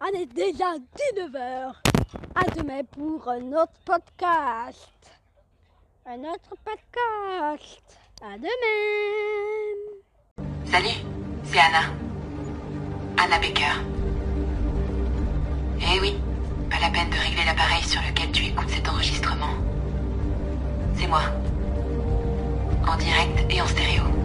on est déjà 19h. À demain pour un autre podcast. Un autre podcast. À demain. Salut, c'est Anna. Anna Baker. Eh oui, pas la peine de régler l'appareil sur lequel tu écoutes cet enregistrement. C'est moi. En direct et en stéréo.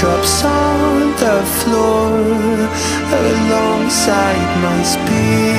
Drops on the floor alongside my speed.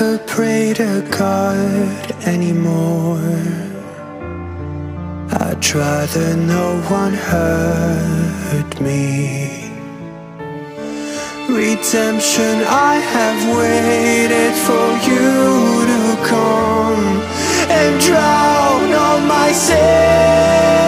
never pray to God anymore. I'd rather no one hurt me. Redemption, I have waited for you to come And drown all my sins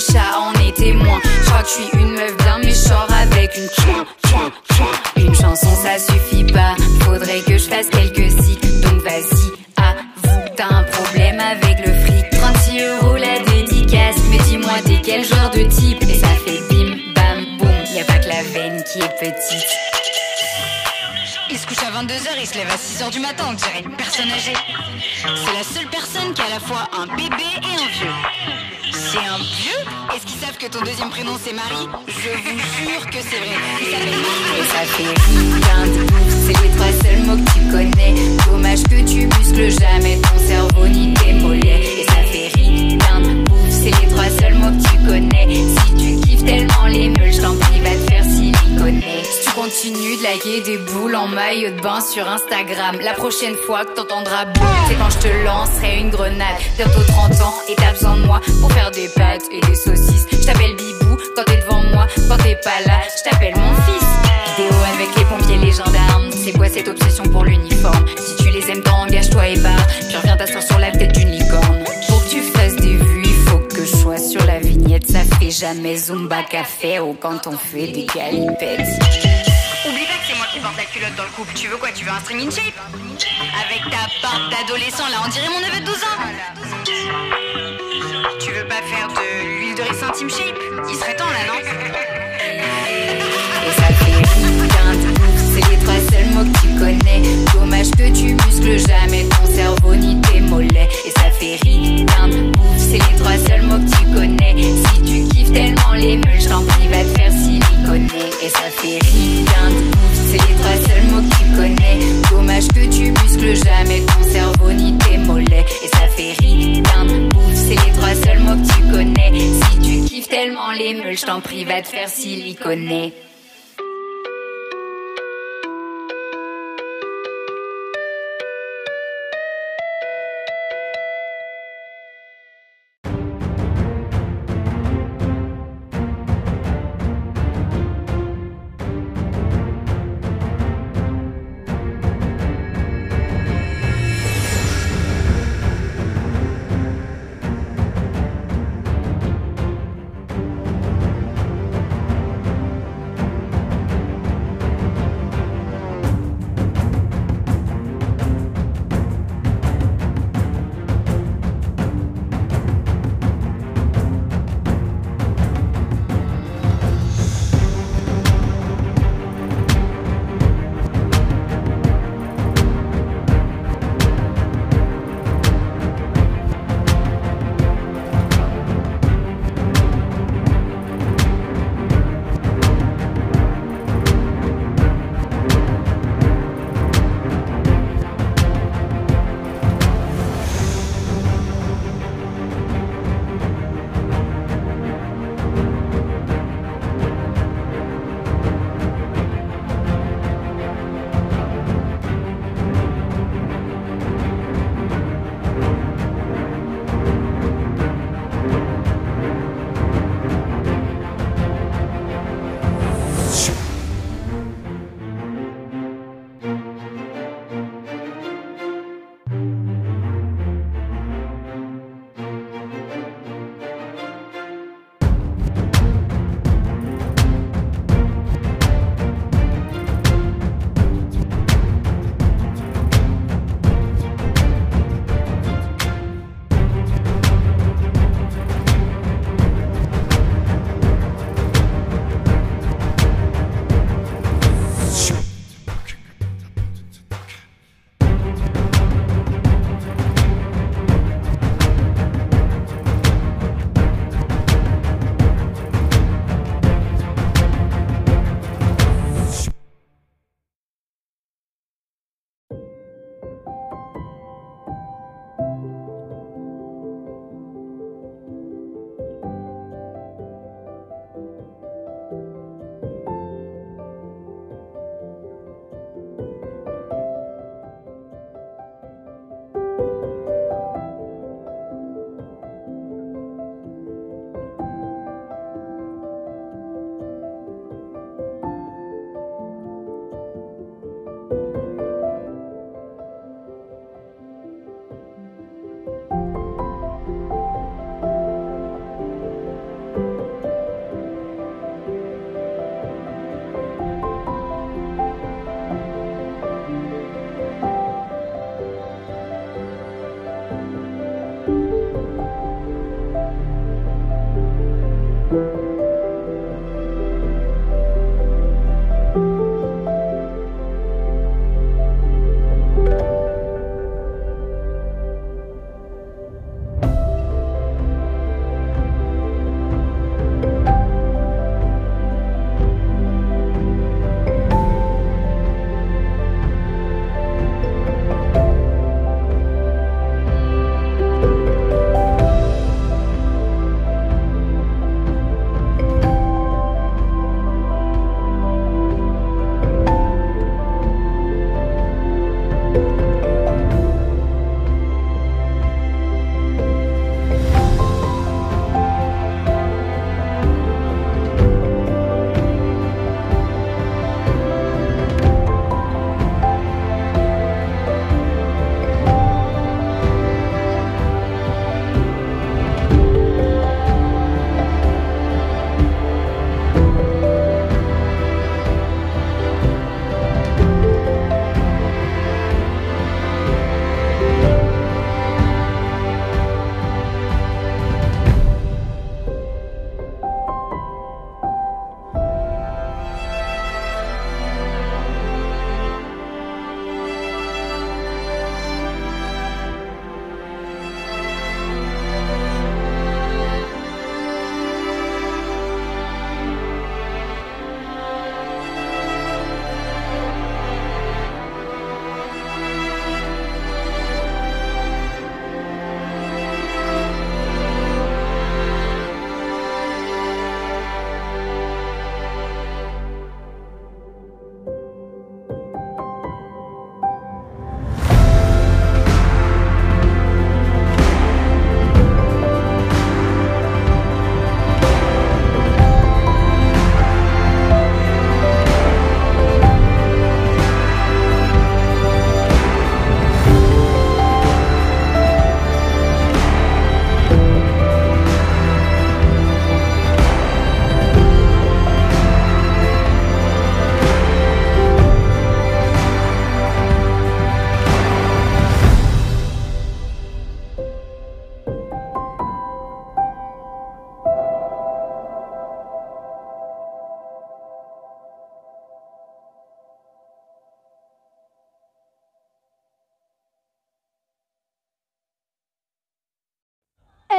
chat en est témoin. Je crois que je suis une meuf bien, je avec une. Une chanson ça suffit pas, faudrait que je fasse quelques se lève à 6h du matin, on dirait une personne âgée. C'est la seule personne qui a à la fois un bébé et un vieux. C'est un vieux? Est-ce qu'ils savent que ton deuxième prénom c'est Marie? Je vous jure que c'est vrai. Il s'appelle Marie. Et ça fait c'est les trois seuls mots que tu connais. Dommage que tu muscles jamais ton cerveau ni tes mollets. Et ça fait de ouf, c'est les trois seuls mots que tu connais. Si tu kiffes tellement continues de liker des boules en maillot de bain sur Instagram, la prochaine fois que t'entendras boum, c'est quand je te lancerai une grenade. Bientôt 30 ans et t'as besoin de moi pour faire des pâtes et des saucisses. Je t'appelle Bibou quand t'es devant moi, quand t'es pas là, je t'appelle mon fils. Vidéo avec les pompiers, les gendarmes. C'est quoi cette obsession pour l'uniforme? Si tu les aimes tant, engage-toi et barre. Puis reviens t'asseoir sur la tête d'une licorne. Pour que tu fasses des vues, il faut que je sois sur la vignette. Ça fait jamais Zumba Café ou quand on fait des galipettes. Porte la culotte dans le couple. Tu veux quoi Tu veux un string in shape Avec ta patte d'adolescent là, on dirait mon neveu de 12 ans. Tu veux pas faire de l'huile de ricin Team Shape Il serait temps là, non Et ça fait c'est les trois seuls mots que tu connais. Dommage que tu muscles jamais ton cerveau ni tes mollets. Et ça fait de ouf, c'est les trois seuls mots que tu connais. Si tu kiffes tellement les meules, je t'en prie, va te faire siliconer. Et ça fait rien de ouf, c'est les trois seuls mots que tu connais. Dommage que tu muscles jamais ton cerveau ni tes mollets. Et ça fait rien de ouf, c'est les trois seuls mots que tu connais. Si tu kiffes tellement les meules, je t'en prie, va te faire siliconer.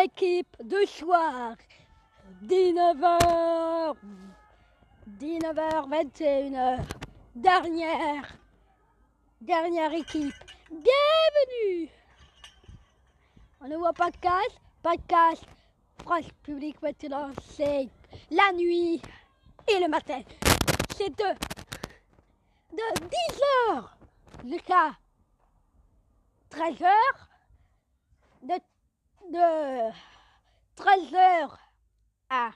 Équipe de soir. 19h. 19h, 21h. Dernière. Dernière équipe. Bienvenue. On ne voit pas de casse. Pas de casse. France publique maintenant, c'est la nuit et le matin. C'est de, de 10h jusqu'à 13h. De, de 13h à,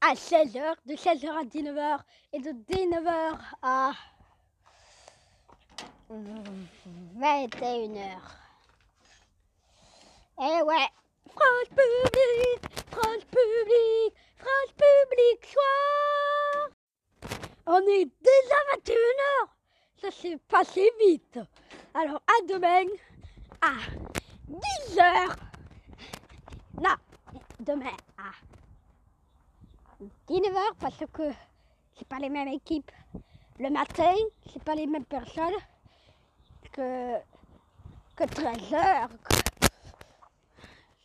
à 16h. De 16h à 19h. Et de 19h à 21h. Eh ouais. France Publique, France Publique, France Publique soir. On est déjà 21h. Ça s'est passé vite. Alors à demain à 10h. Non, demain à 19h parce que c'est pas les mêmes équipes. Le matin, c'est pas les mêmes personnes que, que 13h.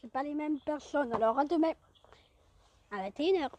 C'est pas les mêmes personnes. Alors à demain à 21h.